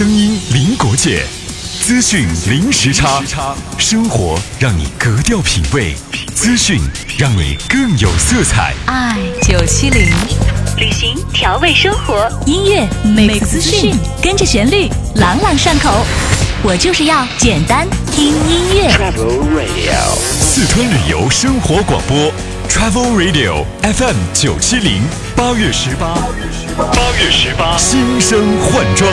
声音零国界，资讯零时差，生活让你格调品味，资讯让你更有色彩。爱九七零，旅行调味生活，音乐每个资讯跟着旋律朗朗上口，我就是要简单听音乐。Travel Radio，四川旅游生活广播，Travel Radio FM 九七零，八月十八，八月十八，新生换装。